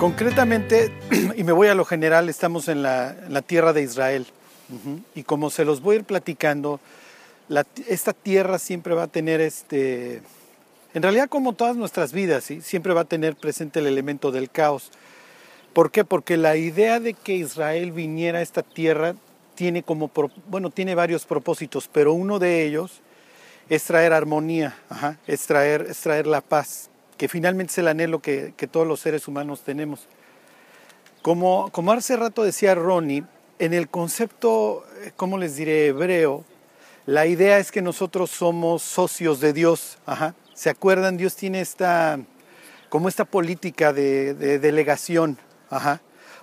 Concretamente, y me voy a lo general, estamos en la, tierra de Israel. Y como se los voy a ir platicando, la- esta tierra siempre va a tener este, en realidad como todas nuestras vidas, ¿sí? siempre va a tener presente el elemento del caos. ¿Por qué? Porque la idea de que Israel viniera a esta tierra tiene como, bueno, tiene varios propósitos, pero uno de ellos es traer armonía, es, traer, es traer la paz, que finalmente es el anhelo que, todos los seres humanos tenemos. Como, como hace rato decía Ronnie, en el concepto, eh, ¿cómo les diré?, hebreo, la idea es que nosotros somos socios de Dios. ¿Se acuerdan? Dios tiene esta, como esta política de, de delegación.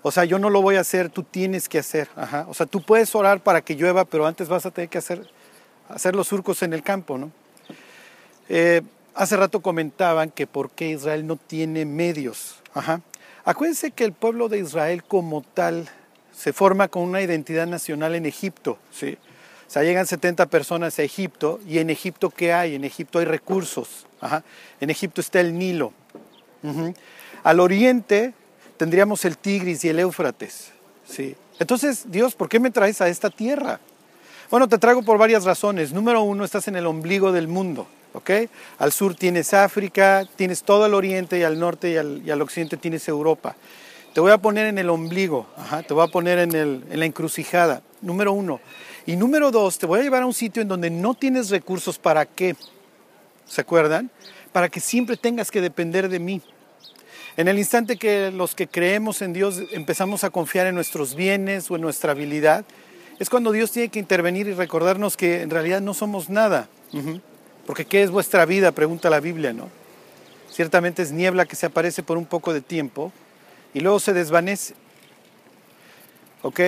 O sea, yo no lo voy a hacer, tú tienes que hacer. O sea, tú puedes orar para que llueva, pero antes vas a tener que hacer, hacer los surcos en el campo, ¿no? Eh, hace rato comentaban que por qué Israel no tiene medios. Ajá. Acuérdense que el pueblo de Israel como tal se forma con una identidad nacional en Egipto. ¿sí? O sea, llegan 70 personas a Egipto y en Egipto ¿qué hay? En Egipto hay recursos. Ajá. En Egipto está el Nilo. Al oriente tendríamos el Tigris y el Éufrates. ¿sí? Entonces, Dios, ¿por qué me traes a esta tierra? Bueno, te traigo por varias razones. Número uno, estás en el ombligo del mundo. ¿ok? Al sur tienes África, tienes todo el oriente y al norte y al, occidente tienes Europa. Te voy a poner en el ombligo, te voy a poner en, en la encrucijada, número uno. Y número dos, te voy a llevar a un sitio en donde no tienes recursos para qué, ¿se acuerdan? Para que siempre tengas que depender de mí. En el instante que los que creemos en Dios empezamos a confiar en nuestros bienes o en nuestra habilidad, es cuando Dios tiene que intervenir y recordarnos que en realidad no somos nada. Porque ¿qué es vuestra vida? Pregunta la Biblia, ¿no? Ciertamente es niebla que se aparece por un poco de tiempo y luego se desvanece. ¿Ok?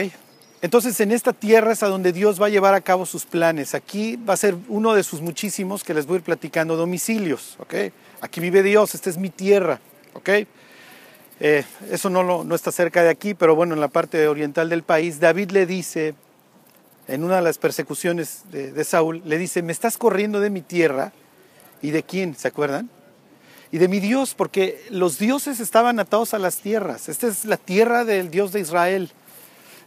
Entonces en esta tierra es a donde Dios va a llevar a cabo sus planes. Aquí va a ser uno de sus muchísimos que les voy a ir platicando, domicilios. ¿Ok? Aquí vive Dios, esta es mi tierra. ¿Ok? Eh, eso no, lo- no está cerca de aquí, pero bueno, en la parte oriental del país, David le dice, en una de las persecuciones de, Saúl, le dice, me estás corriendo de mi tierra. ¿Y de quién? ¿Se acuerdan? Y de mi Dios, porque los dioses estaban atados a las tierras. Esta es la tierra del Dios de Israel.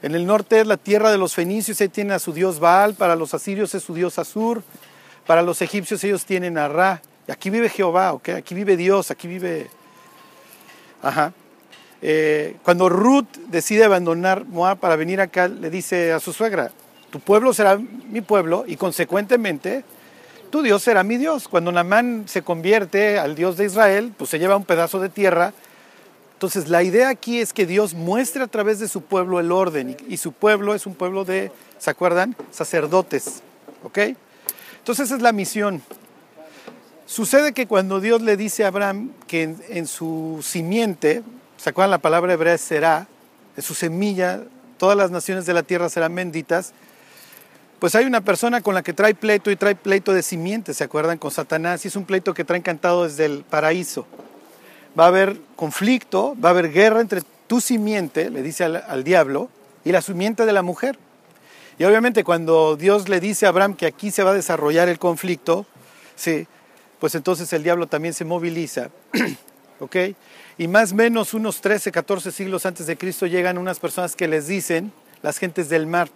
En el norte es la tierra de los fenicios, ahí tienen a su dios Baal, para los asirios es su dios Asur, para los egipcios ellos tienen a Ra. Aquí vive Jehová. Aquí vive Dios, aquí vive... Ajá. Eh, cuando Ruth decide abandonar Moab para venir acá, le dice a su suegra, tu pueblo será mi pueblo y consecuentemente tu Dios será mi Dios. Cuando Namán se convierte al Dios de Israel, pues se lleva un pedazo de tierra. Entonces la idea aquí es que Dios muestre a través de su pueblo el orden y, su pueblo es un pueblo de, ¿se acuerdan? Sacerdotes, ¿ok? Entonces esa es la misión. Sucede que cuando Dios le dice a Abraham que en, en su simiente, ¿se acuerdan la palabra hebrea será? En su semilla, todas las naciones de la tierra serán benditas. Pues hay una persona con la que trae pleito y trae pleito de simiente, ¿se acuerdan? Con Satanás y es un pleito que trae cantado desde el paraíso. Va a haber conflicto, va a haber guerra entre tu simiente, le dice al, diablo, y la simiente de la mujer. Y obviamente cuando Dios le dice a Abraham que aquí se va a desarrollar el conflicto, sí, pues entonces el diablo también se moviliza, ¿ok? Y más o menos unos 13, 14 siglos antes de Cristo llegan unas personas que les dicen, las gentes del mar,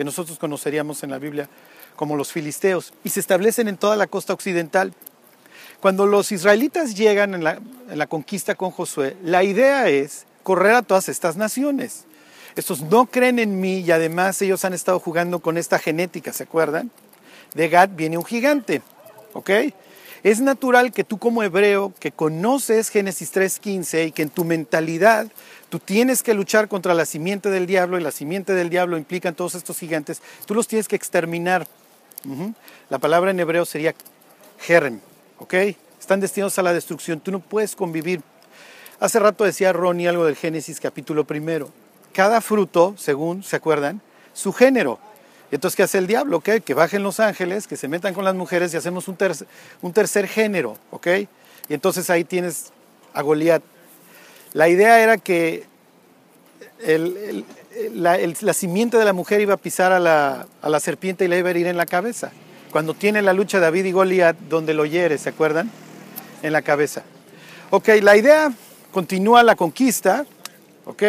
que nosotros conoceríamos en la Biblia como los filisteos, y se establecen en toda la costa occidental. Cuando los israelitas llegan en la, en la conquista con Josué, la idea es correr a todas estas naciones. Estos no creen en mí y además ellos han estado jugando con esta genética, ¿se acuerdan? De Gad viene un gigante, ¿ok? Es natural que tú como hebreo, que conoces Génesis 3.15 y que en tu mentalidad tú tienes que luchar contra la simiente del diablo y la simiente del diablo implican todos estos gigantes, tú los tienes que exterminar. La palabra en hebreo sería gerem, ¿ok? Están destinados a la destrucción, tú no puedes convivir. Hace rato decía Ronnie algo del Génesis capítulo primero. Cada fruto, según, ¿se acuerdan? Su género. Entonces, ¿qué hace el diablo? ¿ok? Que bajen los ángeles, que se metan con las mujeres y hacemos un, tercer, género, ¿ok? Y entonces ahí tienes a Goliat. La idea era que la, el- la simiente de la mujer iba a pisar a la, la serpiente y le iba a herir en la cabeza. Cuando tiene la lucha David y Goliat, donde lo hiere, ¿se acuerdan? En la cabeza. Ok, la idea continúa la conquista, ¿ok?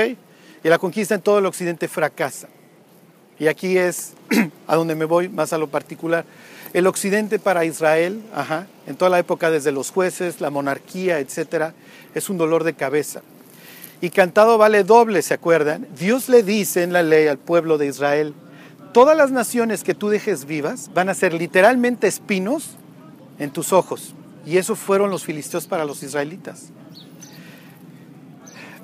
Y la conquista en todo el occidente fracasa. Y aquí es a donde me voy más a lo particular. El occidente para Israel, ajá, en toda la época desde los jueces, la monarquía, etcétera, es un dolor de cabeza. Y cantado vale doble, ¿se acuerdan? Dios le dice en la ley al pueblo de Israel, todas las naciones que tú dejes vivas van a ser literalmente espinos en tus ojos. Y eso fueron los filisteos para los israelitas.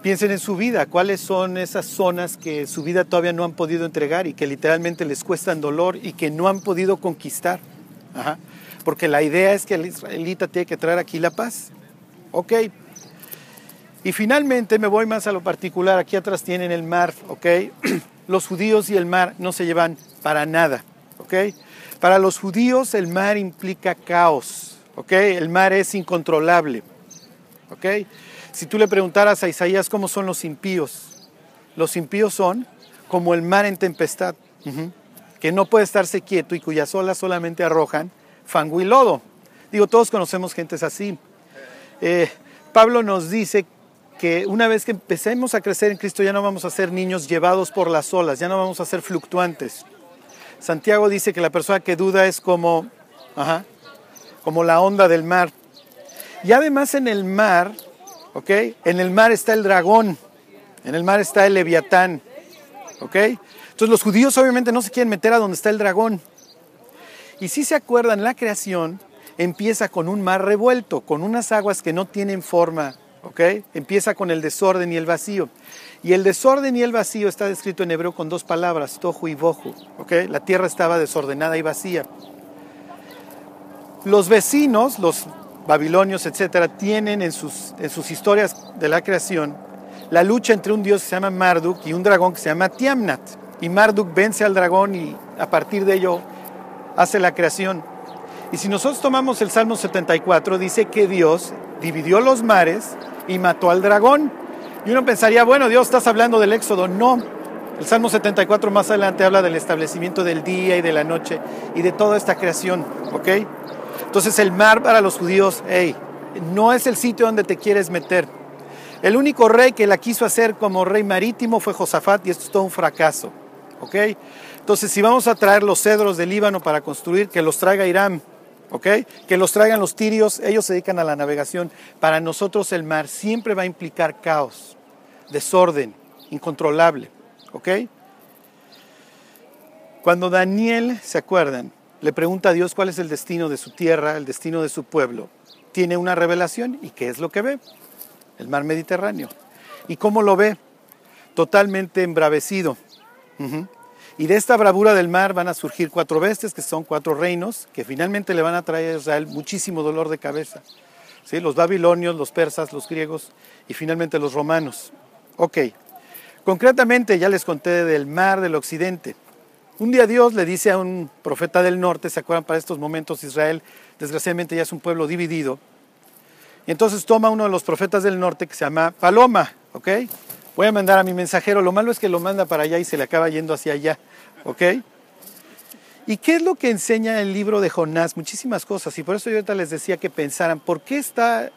Piensen en su vida, cuáles son esas zonas que su vida todavía no han podido entregar y que literalmente les cuestan dolor y que no han podido conquistar. Porque la idea es que el israelita tiene que traer aquí la paz. Ok. Y finalmente me voy más a lo particular. Aquí atrás tienen el mar, ¿ok? Los judíos y el mar no se llevan para nada, ¿ok? Para los judíos el mar implica caos, ¿ok? El mar es incontrolable, ¿ok? Si tú le preguntaras a Isaías cómo son los impíos, los impíos son como el mar en tempestad que no puede estarse quieto y cuyas olas solamente arrojan fango y lodo. Digo, todos conocemos gentes así. Eh, Pablo nos dice que una vez que empecemos a crecer en Cristo ya no vamos a ser niños llevados por las olas, ya no vamos a ser fluctuantes. Santiago dice que la persona que duda es como, como la onda del mar. Y además en el mar, ¿ok? En el mar está el dragón, en el mar está el leviatán, ¿ok? Entonces los judíos obviamente no se quieren meter a donde está el dragón. Y si se acuerdan, la creación empieza con un mar revuelto, con unas aguas que no tienen forma, ¿ok? Empieza con el desorden y el vacío. Y el desorden y el vacío está descrito en hebreo con dos palabras, tohu y bohu, ¿ok? La tierra estaba desordenada y vacía. Los vecinos, los babilonios, etcétera, tienen en sus, en sus historias de la creación la lucha entre un dios que se llama Marduk y un dragón que se llama Tiamnat y Marduk vence al dragón y a partir de ello hace la creación. Y si nosotros tomamos el Salmo 74, dice que Dios dividió los mares y mató al dragón. Y uno pensaría, bueno, Dios, estás hablando del Éxodo. No, el Salmo 74 más adelante habla del establecimiento del día y de la noche y de toda esta creación, ¿ok? Entonces el mar para los judíos, hey, no es el sitio donde te quieres meter. El único rey que la quiso hacer como rey marítimo fue Josafat y esto es todo un fracaso. ¿ok? Entonces, si vamos a traer los cedros del Líbano para construir, que los traiga Irán, ¿ok? Que los traigan los tirios, ellos se dedican a la navegación. Para nosotros el mar siempre va a implicar caos, desorden, incontrolable, ¿ok? Cuando Daniel, ¿se acuerdan? Le pregunta a Dios cuál es el destino de su tierra, el destino de su pueblo. Tiene una revelación y ¿qué es lo que ve? El mar Mediterráneo. ¿Y cómo lo ve? Totalmente embravecido y de esta bravura del mar van a surgir cuatro bestias, que son cuatro reinos, que finalmente le van a traer a Israel muchísimo dolor de cabeza. ¿Sí? Los babilonios, los persas, los griegos y finalmente los romanos. Ok, concretamente ya les conté del mar del occidente. Un día Dios le dice a un profeta del norte, ¿se acuerdan? Para estos momentos Israel desgraciadamente ya es un pueblo dividido. Y entonces toma uno de los profetas del norte que se llama Paloma, ¿ok? voy a mandar a mi mensajero. Lo malo es que lo manda para allá y se le acaba yendo hacia allá. ¿Ok? ¿Y qué es lo que enseña el libro de Jonás? Muchísimas cosas. Y por eso yo ahorita les decía que pensaran, ¿por qué está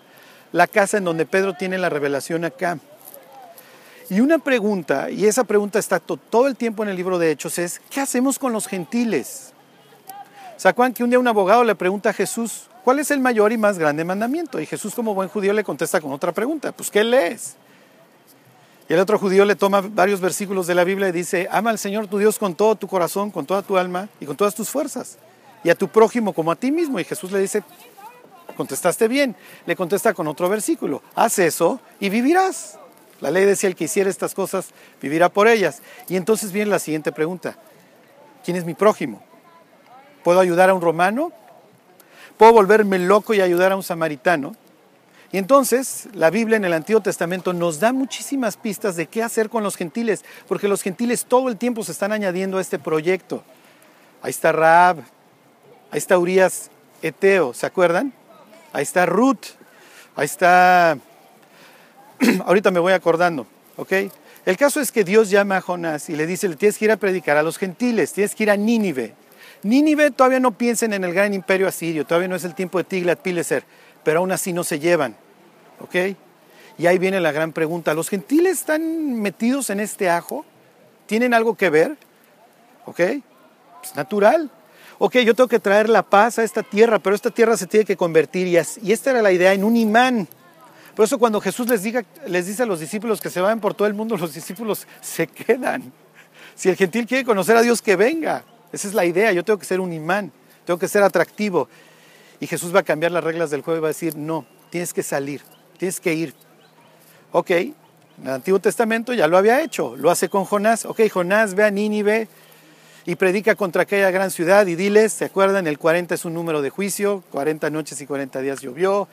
la casa en donde Pedro tiene la revelación acá? Y una pregunta, y esa pregunta está todo el tiempo en el libro de Hechos, es, ¿qué hacemos con los gentiles? ¿Se que un día un abogado le pregunta a Jesús, ¿cuál es el mayor y más grande mandamiento? Y Jesús como buen judío le contesta con otra pregunta, pues ¿qué lees? Y el otro judío le toma varios versículos de la Biblia y dice, ama al Señor tu Dios con todo tu corazón, con toda tu alma y con todas tus fuerzas. Y a tu prójimo como a ti mismo. Y Jesús le dice, contestaste bien. Le contesta con otro versículo, haz eso y vivirás. La ley decía, el que hiciera estas cosas vivirá por ellas. Y entonces viene la siguiente pregunta, ¿quién es mi prójimo? ¿Puedo ayudar a un romano? ¿Puedo volverme loco y ayudar a un samaritano? Y entonces la Biblia en el Antiguo Testamento nos da muchísimas pistas de qué hacer con los gentiles, porque los gentiles todo el tiempo se están añadiendo a este proyecto. Ahí está Raab, ahí está Urias Eteo, ¿se acuerdan? Ahí está Ruth, ahí está... Ahorita me voy acordando, ¿ok? El caso es que Dios llama a Jonás y le dice, le tienes que ir a predicar a los gentiles, tienes que ir a Nínive. Nínive todavía no piensen en el gran imperio asirio, todavía no es el tiempo de Tiglat-Pileser pero aún así no se llevan. ¿Ok? Y ahí viene la gran pregunta, ¿los gentiles están metidos en este ajo? ¿Tienen algo que ver? ¿Ok? Es natural. Ok, yo tengo que traer la paz a esta tierra, pero esta tierra se tiene que convertir y esta era la idea en un imán. Por eso cuando Jesús les, diga, les dice a los discípulos que se vayan por todo el mundo, los discípulos se quedan. Si el gentil quiere conocer a Dios, que venga. Esa es la idea. Yo tengo que ser un imán, tengo que ser atractivo. Y Jesús va a cambiar las reglas del juego y va a decir, no, tienes que salir, tienes que ir. Ok, en el Antiguo Testamento ya lo había hecho, lo hace con Jonás. Ok, Jonás ve a Nínive y predica contra aquella gran ciudad y diles, ¿se acuerdan? El 40 es un número de juicio, 40 noches y 40 días llovió.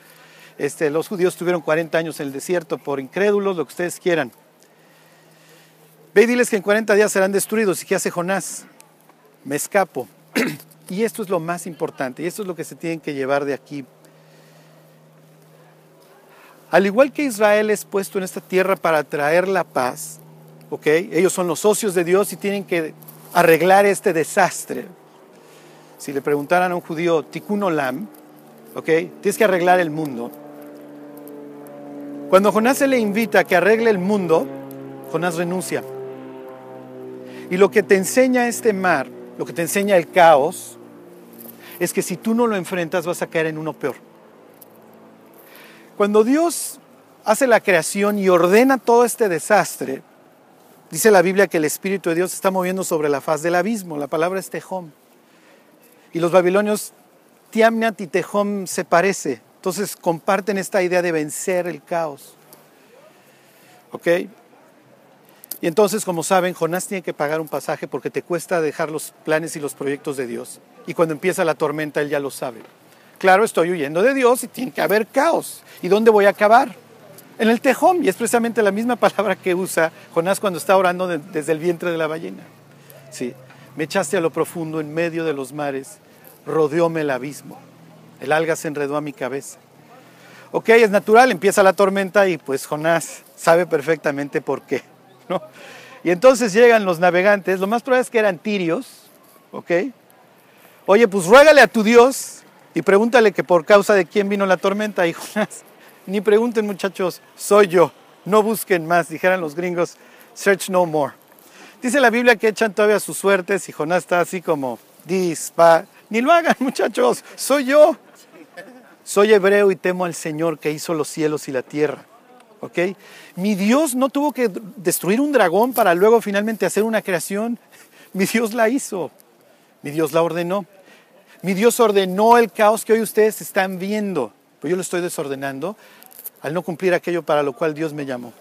Este, los judíos tuvieron 40 años en el desierto por incrédulos, lo que ustedes quieran. Ve y diles que en 40 días serán destruidos. ¿Y qué hace Jonás? Me escapo. Y esto es lo más importante, y esto es lo que se tienen que llevar de aquí. Al igual que Israel es puesto en esta tierra para traer la paz, ¿ok? Ellos son los socios de Dios y tienen que arreglar este desastre. Si le preguntaran a un judío, Tikkun Olam, ¿ok? Tienes que arreglar el mundo. Cuando Jonás se le invita a que arregle el mundo, Jonás renuncia. Y lo que te enseña este mar, lo que te enseña el caos, es que si tú no lo enfrentas vas a caer en uno peor. Cuando Dios hace la creación y ordena todo este desastre, dice la Biblia que el Espíritu de Dios está moviendo sobre la faz del abismo. La palabra es Tejón. Y los babilonios, Tiamnat y Tejón se parece. Entonces comparten esta idea de vencer el caos. ¿Ok? Y entonces, como saben, Jonás tiene que pagar un pasaje porque te cuesta dejar los planes y los proyectos de Dios. Y cuando empieza la tormenta, él ya lo sabe. Claro, estoy huyendo de Dios y tiene que haber caos. ¿Y dónde voy a acabar? En el tejón. Y es precisamente la misma palabra que usa Jonás cuando está orando desde el vientre de la ballena. Sí, me echaste a lo profundo en medio de los mares, rodeóme el abismo. El alga se enredó a mi cabeza. Ok, es natural, empieza la tormenta y pues Jonás sabe perfectamente por qué. Y entonces llegan los navegantes, lo más probable es que eran tirios, ¿ok? Oye, pues ruégale a tu Dios y pregúntale que por causa de quién vino la tormenta. Y Jonás, ni pregunten muchachos, soy yo, no busquen más, dijeran los gringos, search no more. Dice la Biblia que echan todavía sus suertes y Jonás está así como, dispa, ni lo hagan muchachos, soy yo. Soy hebreo y temo al Señor que hizo los cielos y la tierra. ¿ok? Mi Dios no tuvo que destruir un dragón para luego finalmente hacer una creación. Mi Dios la hizo. Mi Dios la ordenó. Mi Dios ordenó el caos que hoy ustedes están viendo. Pues yo lo estoy desordenando al no cumplir aquello para lo cual Dios me llamó.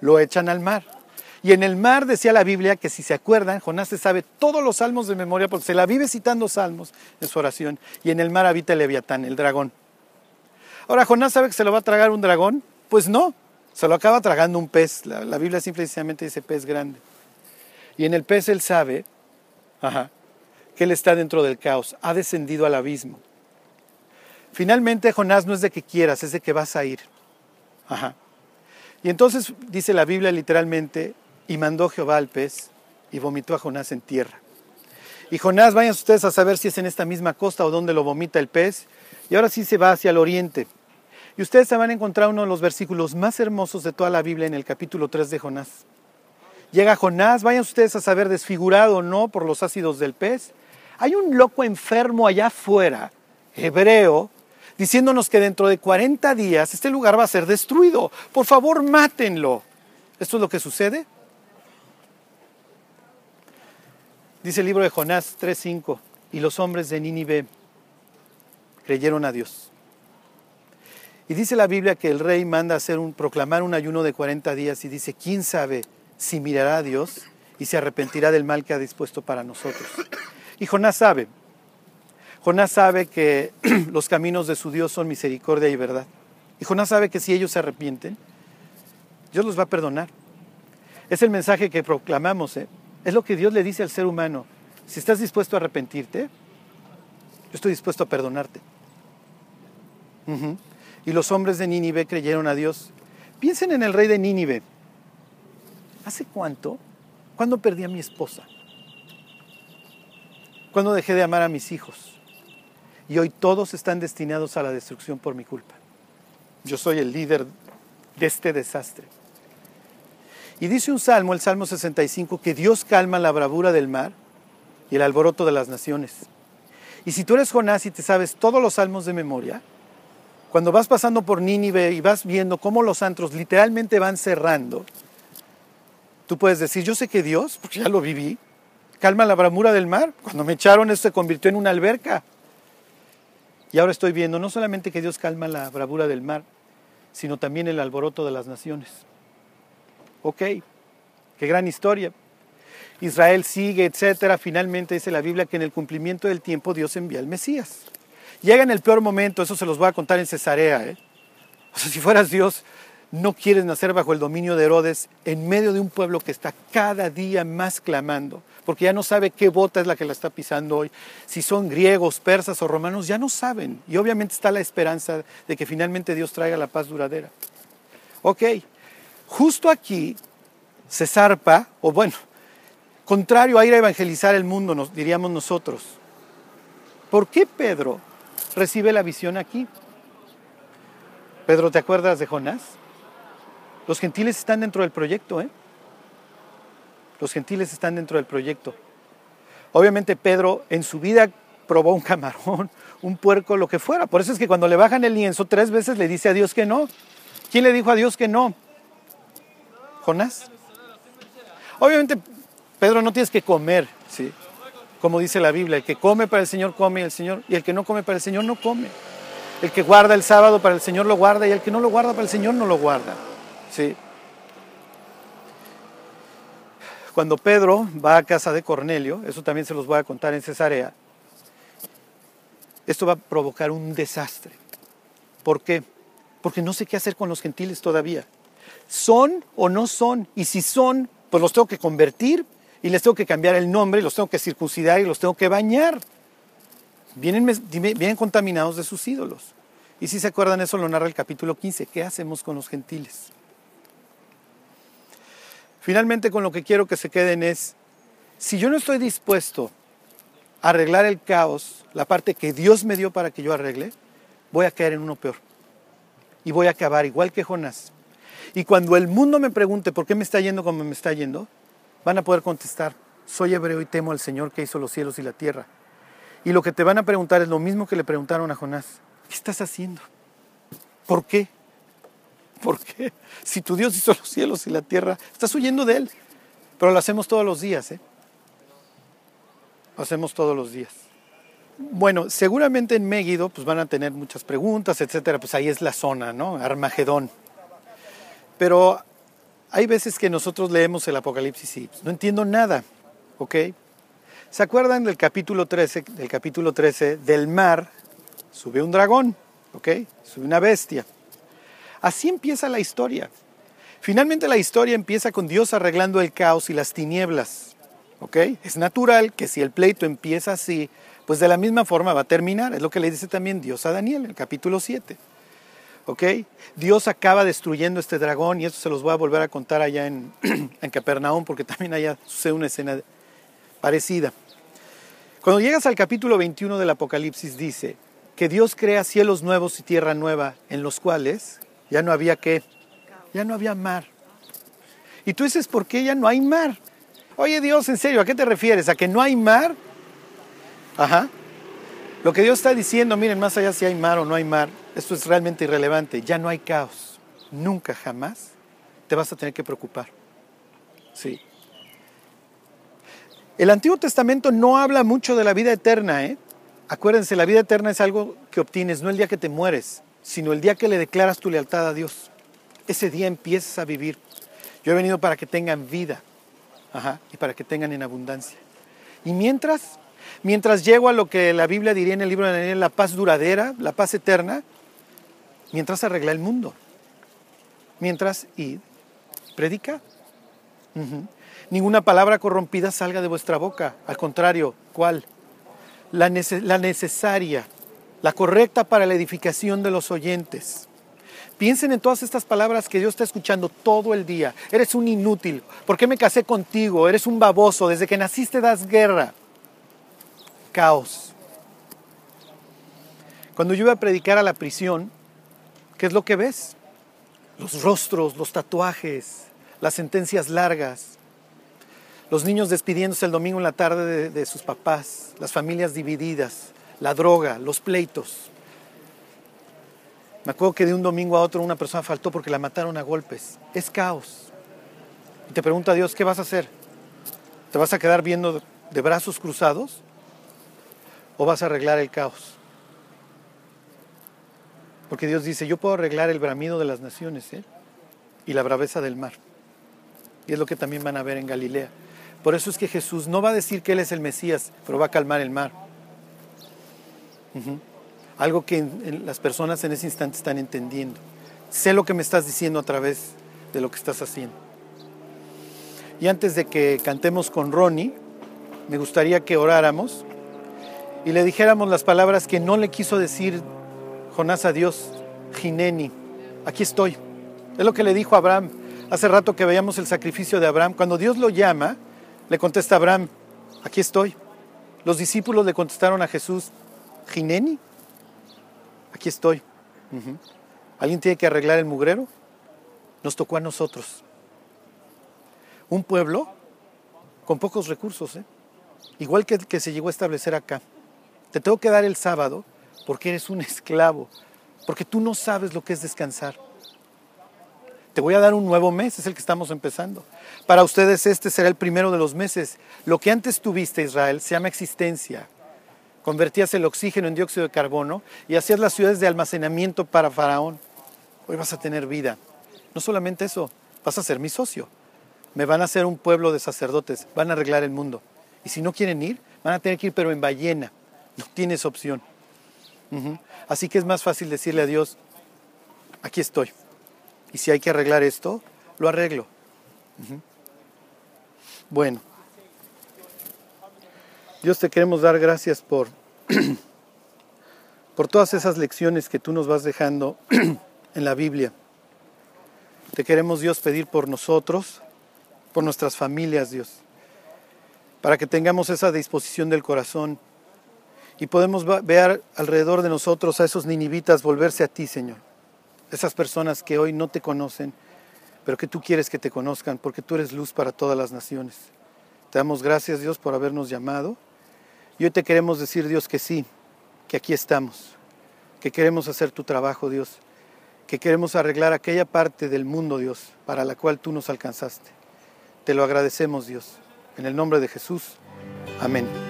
Lo echan al mar. Y en el mar decía la Biblia que si se acuerdan, Jonás se sabe todos los salmos de memoria porque se la vive citando salmos en su oración. Y en el mar habita el leviatán, el dragón. Ahora, Jonás sabe que se lo va a tragar un dragón. Pues no, se lo acaba tragando un pez. La, Biblia simplemente dice pez grande. Y en el pez él sabe que él está dentro del caos, ha descendido al abismo. Finalmente, Jonás no es de que quieras, es de que vas a ir. Y entonces dice la Biblia literalmente, y mandó Jehová al pez y vomitó a Jonás en tierra. Y Jonás, vayan ustedes a saber si es en esta misma costa o donde lo vomita el pez. Y ahora sí se va hacia el oriente. Y ustedes se van a encontrar uno de los versículos más hermosos de toda la Biblia en el capítulo 3 de Jonás. Llega Jonás, vayan ustedes a saber desfigurado o no por los ácidos del pez. Hay un loco enfermo allá afuera, hebreo, diciéndonos que dentro de 40 días este lugar va a ser destruido. Por favor, mátenlo. ¿Esto es lo que sucede? Dice el libro de Jonás 3:5, y los hombres de Nínive creyeron a Dios. Y dice la Biblia que el rey manda hacer un, proclamar un ayuno de 40 días y dice, ¿quién sabe si mirará a Dios y se arrepentirá del mal que ha dispuesto para nosotros? Y Jonás sabe, Jonás sabe que los caminos de su Dios son misericordia y verdad. Y Jonás sabe que si ellos se arrepienten, Dios los va a perdonar. Es el mensaje que proclamamos, ¿eh? Es lo que Dios le dice al ser humano. Si estás dispuesto a arrepentirte, yo estoy dispuesto a perdonarte y los hombres de Nínive creyeron a Dios. Piensen en el rey de Nínive. ¿Hace cuánto? ¿Cuándo perdí a mi esposa? ¿Cuándo dejé de amar a mis hijos? Y hoy todos están destinados a la destrucción por mi culpa. Yo soy el líder de este desastre. Y dice un salmo, el Salmo 65, que Dios calma la bravura del mar y el alboroto de las naciones. Y si tú eres Jonás y te sabes todos los salmos de memoria, cuando vas pasando por Nínive y vas viendo cómo los antros literalmente van cerrando, tú puedes decir, yo sé que Dios, porque ya lo viví, calma la bravura del mar. Cuando me echaron, esto se convirtió en una alberca. Y ahora estoy viendo no solamente que Dios calma la bravura del mar, sino también el alboroto de las naciones. Ok, qué gran historia. Israel sigue, etcétera. Finalmente dice la Biblia que en el cumplimiento del tiempo Dios envía al Mesías. Llega en el peor momento, eso se los voy a contar en Cesarea. ¿eh? O sea, si fueras Dios, no quieres nacer bajo el dominio de Herodes en medio de un pueblo que está cada día más clamando porque ya no sabe qué bota es la que la está pisando hoy. Si son griegos, persas o romanos, ya no saben. Y obviamente está la esperanza de que finalmente Dios traiga la paz duradera. Ok, justo aquí se zarpa, o bueno, contrario a ir a evangelizar el mundo, nos, diríamos nosotros. ¿Por qué Pedro recibe la visión aquí? Pedro, ¿te acuerdas de Jonás? Los gentiles están dentro del proyecto, ¿eh? Los gentiles están dentro del proyecto. Obviamente Pedro en su vida probó un camarón, un puerco, lo que fuera. Por eso es que cuando le bajan el lienzo tres veces le dice a Dios que no. ¿Quién le dijo a Dios que no? Jonás. Obviamente Pedro no tienes que comer, ¿sí? Como dice la Biblia, el que come para el Señor come y el Señor y el que no come para el Señor no come. El que guarda el sábado para el Señor lo guarda y el que no lo guarda para el Señor no lo guarda. ¿Sí? Cuando Pedro va a casa de Cornelio, eso también se los voy a contar en Cesarea, esto va a provocar un desastre. ¿Por qué? Porque no sé qué hacer con los gentiles todavía. ¿Son o no son? Y si son, pues los tengo que convertir y les tengo que cambiar el nombre los tengo que circuncidar y los tengo que bañar. Vienen, vienen contaminados de sus ídolos. Y si se acuerdan, eso lo narra el capítulo 15. ¿Qué hacemos con los gentiles? Finalmente con lo que quiero que se queden es, si yo no estoy dispuesto a arreglar el caos, la parte que Dios me dio para que yo arregle, voy a caer en uno peor. Y voy a acabar igual que Jonás. Y cuando el mundo me pregunte por qué me está yendo como me está yendo, van a poder contestar, soy hebreo y temo al Señor que hizo los cielos y la tierra. Y lo que te van a preguntar es lo mismo que le preguntaron a Jonás. ¿Qué estás haciendo? ¿Por qué? ¿Por qué? Si tu Dios hizo los cielos y la tierra, estás huyendo de Él. Pero lo hacemos todos los días, ¿eh? Lo hacemos todos los días. Bueno, seguramente en Megiddo pues van a tener muchas preguntas, etcétera. Pues ahí es la zona, ¿no? Armagedón. Pero hay veces que nosotros leemos el Apocalipsis y no entiendo nada, ¿ok? ¿Se acuerdan del capítulo 13, del capítulo 13 del mar? Sube un dragón, ¿ok? Sube una bestia. Así empieza la historia. Finalmente la historia empieza con Dios arreglando el caos y las tinieblas. ¿Ok? Es natural que si el pleito empieza así, pues de la misma forma va a terminar. Es lo que le dice también Dios a Daniel en el capítulo 7. ¿Ok? Dios acaba destruyendo este dragón y esto se los voy a volver a contar allá en, en Capernaum porque también allá sucede una escena parecida. Cuando llegas al capítulo 21 del Apocalipsis dice que Dios crea cielos nuevos y tierra nueva en los cuales ya no había qué, ya no había mar. Y tú dices, ¿por qué ya no hay mar? Oye Dios, en serio, ¿a qué te refieres? ¿A que no hay mar? Ajá. Lo que Dios está diciendo, miren, más allá si hay mar o no hay mar, esto es realmente irrelevante. Ya no hay caos. Nunca, jamás te vas a tener que preocupar. Sí. El Antiguo Testamento no habla mucho de la vida eterna, ¿eh? Acuérdense, la vida eterna es algo que obtienes, no el día que te mueres sino el día que le declaras tu lealtad a Dios. Ese día empiezas a vivir. Yo he venido para que tengan vida y para que tengan en abundancia. Y mientras, mientras llego a lo que la Biblia diría en el libro de Daniel, la paz duradera, la paz eterna, mientras arregla el mundo. Mientras y predica. Ninguna palabra corrompida salga de vuestra boca. Al contrario, ¿cuál? La, la necesaria la correcta para la edificación de los oyentes. Piensen en todas estas palabras que Dios está escuchando todo el día. Eres un inútil. ¿Por qué me casé contigo? Eres un baboso. Desde que naciste das guerra. Caos. Cuando yo iba a predicar a la prisión, ¿Qué es lo que ves? Los rostros, los tatuajes, las sentencias largas, los niños despidiéndose el domingo en la tarde de, sus papás, las familias divididas, la droga, los pleitos. Me acuerdo que de un domingo a otro una persona faltó porque la mataron a golpes. Es caos. Y te pregunta Dios, ¿qué vas a hacer? ¿Te vas a quedar viendo de brazos cruzados o vas a arreglar el caos? Porque Dios dice, yo puedo arreglar el bramido de las naciones ¿eh? y la braveza del mar. Y es lo que también van a ver en Galilea. Por eso es que Jesús no va a decir que Él es el Mesías, pero va a calmar el mar. Algo que las personas en ese instante están entendiendo. Sé lo que me estás diciendo a través de lo que estás haciendo. Y antes de que cantemos con Ronnie, me gustaría que oráramos y le dijéramos las palabras que no le quiso decir Jonás a Dios, Gineni, aquí estoy. Es lo que le dijo Abraham. Hace rato que veíamos el sacrificio de Abraham. Cuando Dios lo llama, le contesta a Abraham, aquí estoy. Los discípulos le contestaron a Jesús, Gineni, aquí estoy. ¿Alguien tiene que arreglar el mugrero? Nos tocó a nosotros. Un pueblo con pocos recursos, ¿eh? igual que el que se llegó a establecer acá. Te tengo que dar el sábado porque eres un esclavo, porque tú no sabes lo que es descansar. Te voy a dar un nuevo mes, es el que estamos empezando. Para ustedes este será el primero de los meses. Lo que antes tuviste, Israel, se llama existencia. Convertías el oxígeno en dióxido de carbono y hacías las ciudades de almacenamiento para Faraón. Hoy vas a tener vida. No solamente eso, vas a ser mi socio. Me van a hacer un pueblo de sacerdotes, van a arreglar el mundo. Y si no quieren ir, van a tener que ir pero en ballena. No tienes opción. Así que es más fácil decirle a Dios, aquí estoy. Y si hay que arreglar esto, lo arreglo. Bueno, Dios te queremos dar gracias por, por todas esas lecciones que tú nos vas dejando en la Biblia. Te queremos Dios pedir por nosotros, por nuestras familias, Dios, para que tengamos esa disposición del corazón y podemos ver alrededor de nosotros a esos ninivitas volverse a ti, Señor. Esas personas que hoy no te conocen, pero que tú quieres que te conozcan, porque tú eres luz para todas las naciones. Te damos gracias, Dios, por habernos llamado. Y hoy te queremos decir, Dios, que sí, que aquí estamos, que queremos hacer tu trabajo, Dios, que queremos arreglar aquella parte del mundo, Dios, para la cual tú nos alcanzaste. Te lo agradecemos, Dios. En el nombre de Jesús. Amén.